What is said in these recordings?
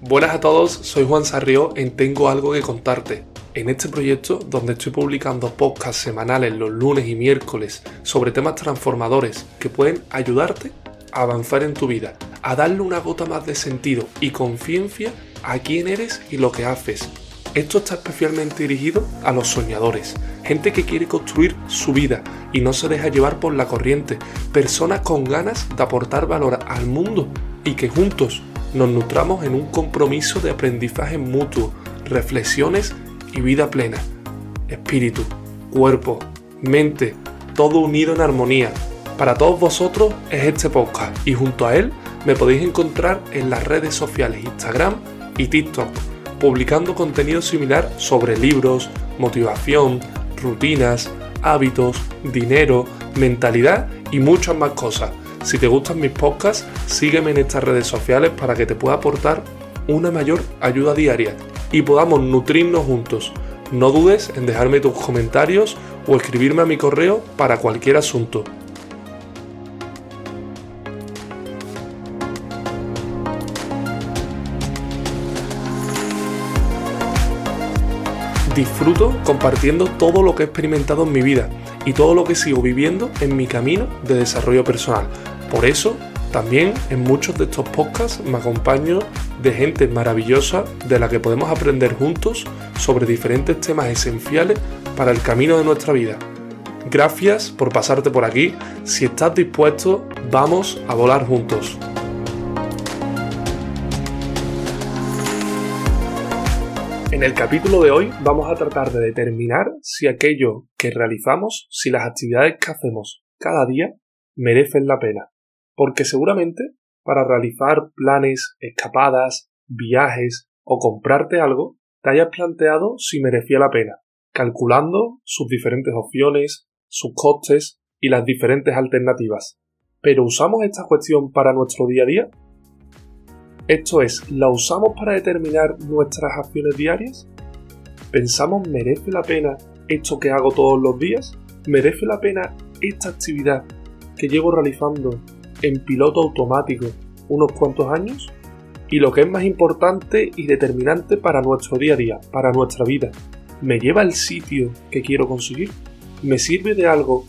Buenas a todos, soy Juan Sarrió en Tengo algo que contarte. En este proyecto, donde estoy publicando podcasts semanales los lunes y miércoles sobre temas transformadores que pueden ayudarte a avanzar en tu vida, a darle una gota más de sentido y conciencia a quién eres y lo que haces. Esto está especialmente dirigido a los soñadores, gente que quiere construir su vida y no se deja llevar por la corriente, personas con ganas de aportar valor al mundo y que juntos nos nutramos en un compromiso de aprendizaje mutuo, reflexiones y vida plena. Espíritu, cuerpo, mente, todo unido en armonía. Para todos vosotros es este podcast y junto a él me podéis encontrar en las redes sociales Instagram y TikTok, publicando contenido similar sobre libros, motivación, rutinas, hábitos, dinero, mentalidad y muchas más cosas si te gustan mis podcasts, sígueme en estas redes sociales para que te pueda aportar una mayor ayuda diaria y podamos nutrirnos juntos. No dudes en dejarme tus comentarios o escribirme a mi correo para cualquier asunto. Disfruto compartiendo todo lo que he experimentado en mi vida y todo lo que sigo viviendo en mi camino de desarrollo personal. Por eso, también en muchos de estos podcasts me acompaño de gente maravillosa de la que podemos aprender juntos sobre diferentes temas esenciales para el camino de nuestra vida. Gracias por pasarte por aquí. Si estás dispuesto, vamos a volar juntos. En el capítulo de hoy vamos a tratar de determinar si aquello que realizamos, si las actividades que hacemos cada día merecen la pena. Porque seguramente para realizar planes, escapadas, viajes o comprarte algo, te hayas planteado si merecía la pena, calculando sus diferentes opciones, sus costes y las diferentes alternativas. Pero ¿usamos esta cuestión para nuestro día a día? Esto es, ¿la usamos para determinar nuestras acciones diarias? ¿Pensamos merece la pena esto que hago todos los días? ¿Merece la pena esta actividad que llevo realizando en piloto automático unos cuantos años? Y lo que es más importante y determinante para nuestro día a día, para nuestra vida, ¿me lleva al sitio que quiero conseguir? ¿Me sirve de algo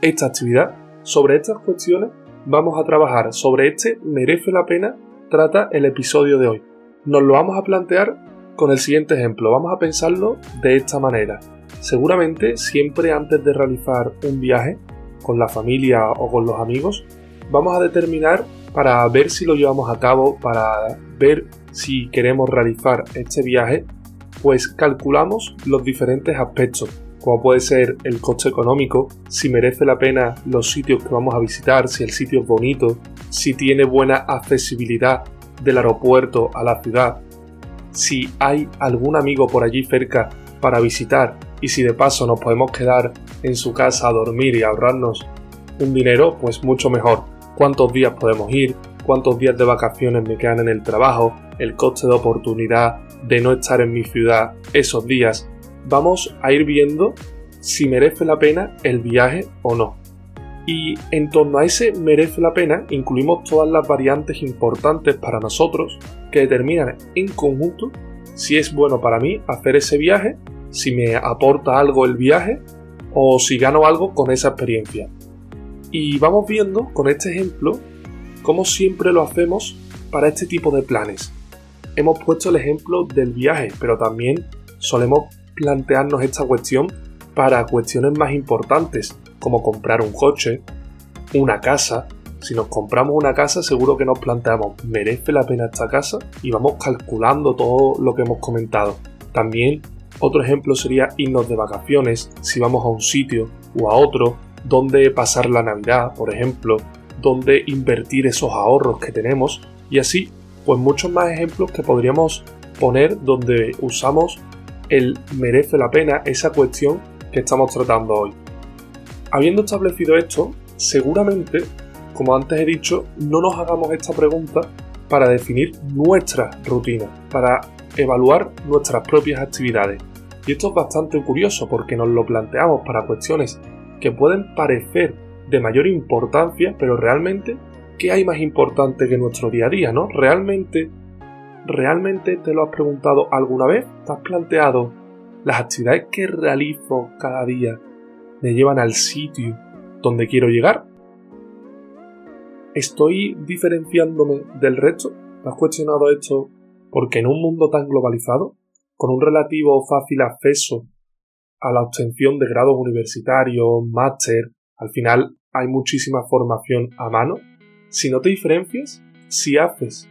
esta actividad? Sobre estas cuestiones vamos a trabajar. Sobre este merece la pena trata el episodio de hoy. Nos lo vamos a plantear con el siguiente ejemplo. Vamos a pensarlo de esta manera. Seguramente siempre antes de realizar un viaje con la familia o con los amigos, vamos a determinar para ver si lo llevamos a cabo, para ver si queremos realizar este viaje, pues calculamos los diferentes aspectos, como puede ser el coste económico, si merece la pena los sitios que vamos a visitar, si el sitio es bonito, si tiene buena accesibilidad del aeropuerto a la ciudad, si hay algún amigo por allí cerca para visitar y si de paso nos podemos quedar en su casa a dormir y ahorrarnos un dinero, pues mucho mejor. ¿Cuántos días podemos ir? ¿Cuántos días de vacaciones me quedan en el trabajo? El coste de oportunidad de no estar en mi ciudad esos días. Vamos a ir viendo si merece la pena el viaje o no. Y en torno a ese merece la pena incluimos todas las variantes importantes para nosotros que determinan en conjunto si es bueno para mí hacer ese viaje, si me aporta algo el viaje o si gano algo con esa experiencia. Y vamos viendo con este ejemplo cómo siempre lo hacemos para este tipo de planes. Hemos puesto el ejemplo del viaje, pero también solemos plantearnos esta cuestión para cuestiones más importantes, como comprar un coche, una casa. Si nos compramos una casa, seguro que nos planteamos, ¿merece la pena esta casa? Y vamos calculando todo lo que hemos comentado. También otro ejemplo sería irnos de vacaciones, si vamos a un sitio o a otro, dónde pasar la Navidad, por ejemplo, dónde invertir esos ahorros que tenemos y así, pues muchos más ejemplos que podríamos poner donde usamos el merece la pena esa cuestión que estamos tratando hoy. Habiendo establecido esto, seguramente, como antes he dicho, no nos hagamos esta pregunta para definir nuestra rutina, para evaluar nuestras propias actividades. Y esto es bastante curioso porque nos lo planteamos para cuestiones que pueden parecer de mayor importancia, pero realmente, ¿qué hay más importante que nuestro día a día, no? Realmente, ¿realmente te lo has preguntado alguna vez? ¿Te has planteado las actividades que realizo cada día me llevan al sitio donde quiero llegar? ¿Estoy diferenciándome del resto? ¿Te has cuestionado esto porque en un mundo tan globalizado, con un relativo fácil acceso a la obtención de grados universitarios, máster, al final hay muchísima formación a mano, si no te diferencias, si haces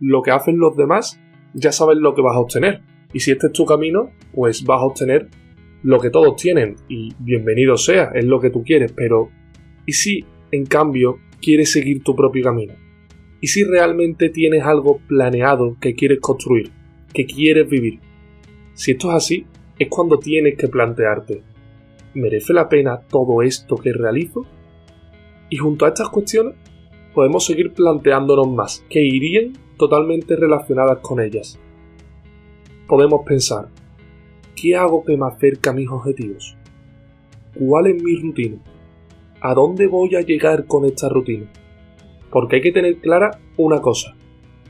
lo que hacen los demás, ya sabes lo que vas a obtener. Y si este es tu camino, pues vas a obtener lo que todos tienen. Y bienvenido sea, es lo que tú quieres. Pero, ¿y si, en cambio, quieres seguir tu propio camino? ¿Y si realmente tienes algo planeado que quieres construir, que quieres vivir? Si esto es así, es cuando tienes que plantearte, ¿merece la pena todo esto que realizo? Y junto a estas cuestiones, podemos seguir planteándonos más, que irían totalmente relacionadas con ellas. Podemos pensar, ¿qué hago que me acerca a mis objetivos? ¿Cuál es mi rutina? ¿A dónde voy a llegar con esta rutina? Porque hay que tener clara una cosa,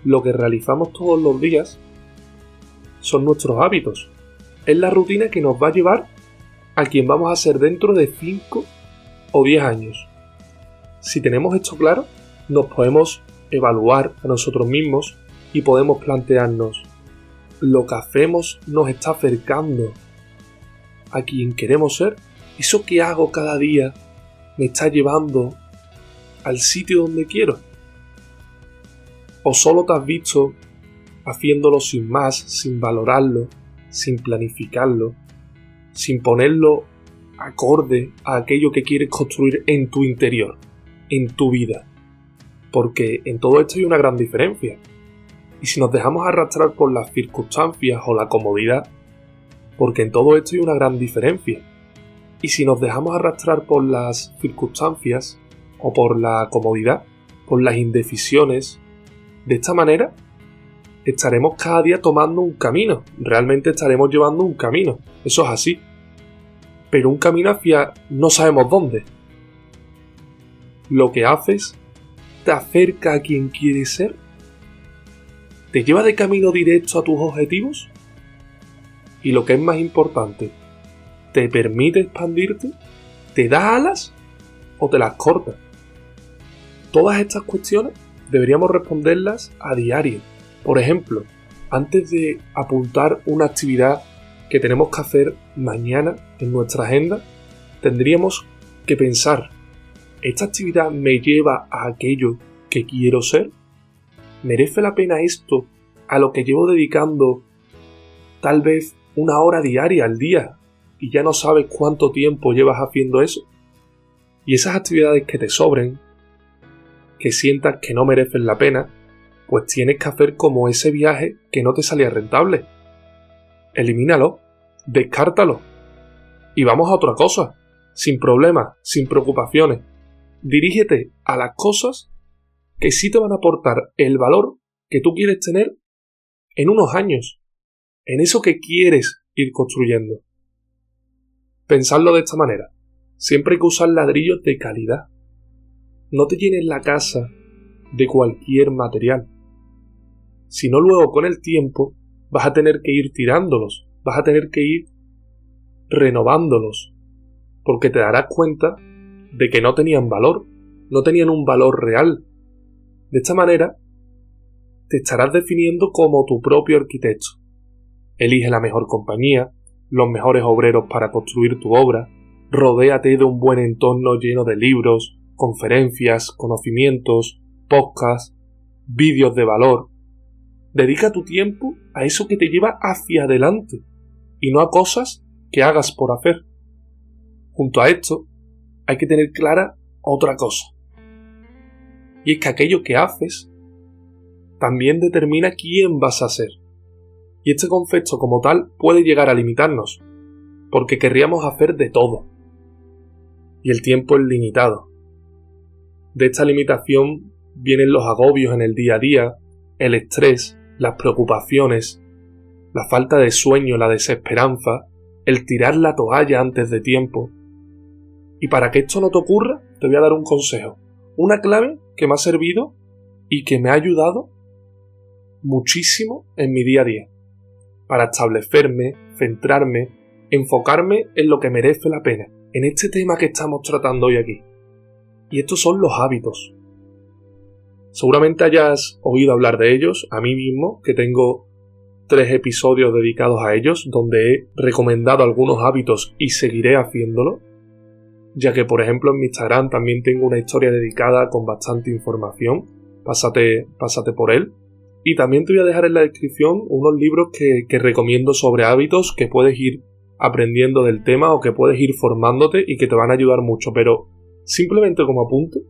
lo que realizamos todos los días son nuestros hábitos. Es la rutina que nos va a llevar a quien vamos a ser dentro de 5 o 10 años. Si tenemos esto claro, nos podemos evaluar a nosotros mismos y podemos plantearnos, ¿lo que hacemos nos está acercando a quien queremos ser? ¿Eso que hago cada día me está llevando al sitio donde quiero? ¿O solo te has visto haciéndolo sin más, sin valorarlo, sin planificarlo, sin ponerlo acorde a aquello que quieres construir en tu interior, en tu vida? Porque en todo esto hay una gran diferencia. Y si nos dejamos arrastrar por las circunstancias o la comodidad, porque en todo esto hay una gran diferencia. Y si nos dejamos arrastrar por las circunstancias o por la comodidad, por las indecisiones, de esta manera estaremos cada día tomando un camino, realmente estaremos llevando un camino, eso es así. Pero un camino hacia no sabemos dónde. Lo que haces te acerca a quien quieres ser? ¿Te lleva de camino directo a tus objetivos? Y lo que es más importante, ¿te permite expandirte? ¿Te da alas o te las corta? Todas estas cuestiones deberíamos responderlas a diario. Por ejemplo, antes de apuntar una actividad que tenemos que hacer mañana en nuestra agenda, tendríamos que pensar ¿Esta actividad me lleva a aquello que quiero ser? ¿Merece la pena esto a lo que llevo dedicando tal vez una hora diaria al día y ya no sabes cuánto tiempo llevas haciendo eso? Y esas actividades que te sobren, que sientas que no merecen la pena, pues tienes que hacer como ese viaje que no te salía rentable. Elimínalo, descártalo y vamos a otra cosa, sin problemas, sin preocupaciones dirígete a las cosas que sí te van a aportar el valor que tú quieres tener en unos años, en eso que quieres ir construyendo. Pensadlo de esta manera. Siempre hay que usar ladrillos de calidad. No te llenes la casa de cualquier material. Si no luego con el tiempo vas a tener que ir tirándolos, vas a tener que ir renovándolos, porque te darás cuenta de que no tenían valor, no tenían un valor real. De esta manera, te estarás definiendo como tu propio arquitecto. Elige la mejor compañía, los mejores obreros para construir tu obra, rodéate de un buen entorno lleno de libros, conferencias, conocimientos, podcasts, vídeos de valor. Dedica tu tiempo a eso que te lleva hacia adelante y no a cosas que hagas por hacer. Junto a esto, hay que tener clara otra cosa. Y es que aquello que haces también determina quién vas a ser. Y este concepto como tal puede llegar a limitarnos, porque querríamos hacer de todo. Y el tiempo es limitado. De esta limitación vienen los agobios en el día a día, el estrés, las preocupaciones, la falta de sueño, la desesperanza, el tirar la toalla antes de tiempo, y para que esto no te ocurra, te voy a dar un consejo. Una clave que me ha servido y que me ha ayudado muchísimo en mi día a día, para establecerme, centrarme, enfocarme en lo que merece la pena, en este tema que estamos tratando hoy aquí. Y estos son los hábitos. Seguramente hayas oído hablar de ellos, a mí mismo, que tengo tres episodios dedicados a ellos, donde he recomendado algunos hábitos y seguiré haciéndolo, ya que por ejemplo en mi Instagram también tengo una historia dedicada con bastante información, pásate, por él. Y también te voy a dejar en la descripción unos libros que, que recomiendo sobre hábitos que puedes ir aprendiendo del tema o que puedes ir formándote y que te van a ayudar mucho, pero simplemente como apunte,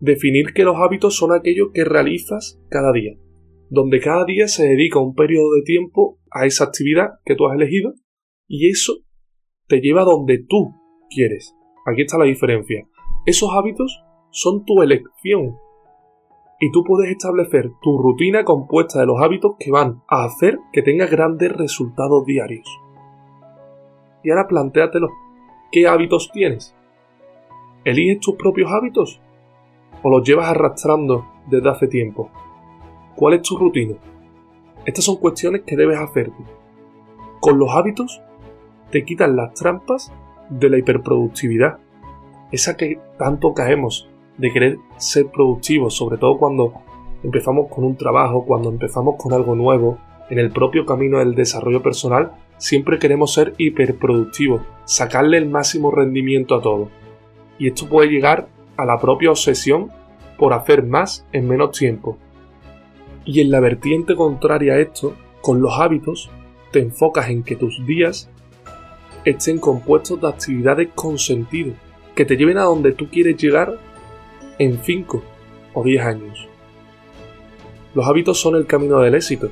definir que los hábitos son aquellos que realizas cada día, donde cada día se dedica un periodo de tiempo a esa actividad que tú has elegido y eso te lleva donde tú quieres. Aquí está la diferencia. Esos hábitos son tu elección y tú puedes establecer tu rutina compuesta de los hábitos que van a hacer que tengas grandes resultados diarios. Y ahora plantéatelo. ¿Qué hábitos tienes? ¿Eliges tus propios hábitos? ¿O los llevas arrastrando desde hace tiempo? ¿Cuál es tu rutina? Estas son cuestiones que debes hacerte. Con los hábitos te quitan las trampas de la hiperproductividad. Esa que tanto caemos de querer ser productivos, sobre todo cuando empezamos con un trabajo, cuando empezamos con algo nuevo, en el propio camino del desarrollo personal, siempre queremos ser hiperproductivos, sacarle el máximo rendimiento a todo. Y esto puede llegar a la propia obsesión por hacer más en menos tiempo. Y en la vertiente contraria a esto, con los hábitos, te enfocas en que tus días estén compuestos de actividades con sentido, que te lleven a donde tú quieres llegar en 5 o 10 años. Los hábitos son el camino del éxito,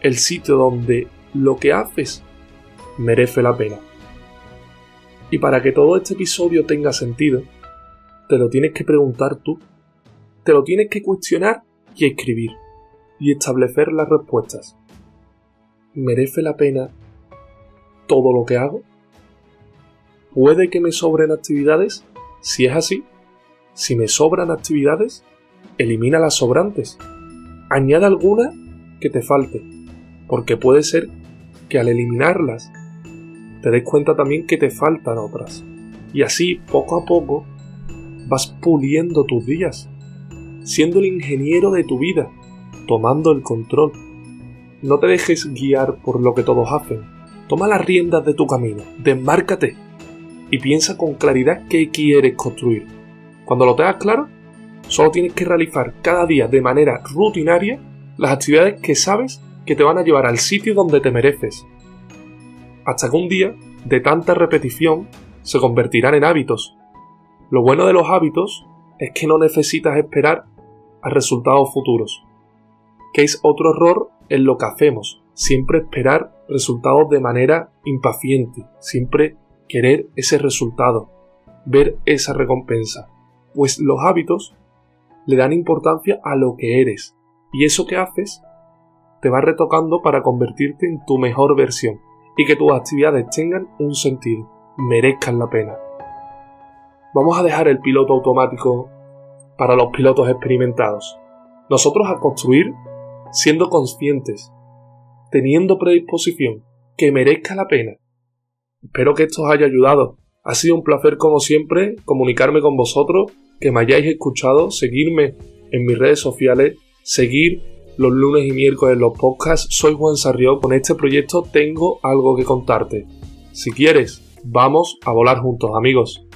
el sitio donde lo que haces merece la pena. Y para que todo este episodio tenga sentido, te lo tienes que preguntar tú, te lo tienes que cuestionar y escribir, y establecer las respuestas. ¿Merece la pena todo lo que hago? ¿Puede que me sobren actividades? Si es así, si me sobran actividades, elimina las sobrantes. Añade alguna que te falte, porque puede ser que al eliminarlas te des cuenta también que te faltan otras. Y así, poco a poco, vas puliendo tus días, siendo el ingeniero de tu vida, tomando el control. No te dejes guiar por lo que todos hacen. Toma las riendas de tu camino, desmárcate y piensa con claridad qué quieres construir cuando lo tengas claro, solo tienes que realizar cada día de manera rutinaria las actividades que sabes que te van a llevar al sitio donde te mereces. Hasta que un día, de tanta repetición, se convertirán en hábitos. Lo bueno de los hábitos es que no necesitas esperar a resultados futuros, que es otro error en lo que hacemos, siempre esperar resultados de manera impaciente, siempre querer ese resultado, ver esa recompensa pues los hábitos le dan importancia a lo que eres y eso que haces te va retocando para convertirte en tu mejor versión y que tus actividades tengan un sentido, merezcan la pena. Vamos a dejar el piloto automático para los pilotos experimentados. Nosotros a construir siendo conscientes, teniendo predisposición, que merezca la pena. Espero que esto os haya ayudado ha sido un placer como siempre comunicarme con vosotros, que me hayáis escuchado, seguirme en mis redes sociales, seguir los lunes y miércoles los podcasts. Soy Juan Sarrió, con este proyecto tengo algo que contarte. Si quieres, vamos a volar juntos amigos.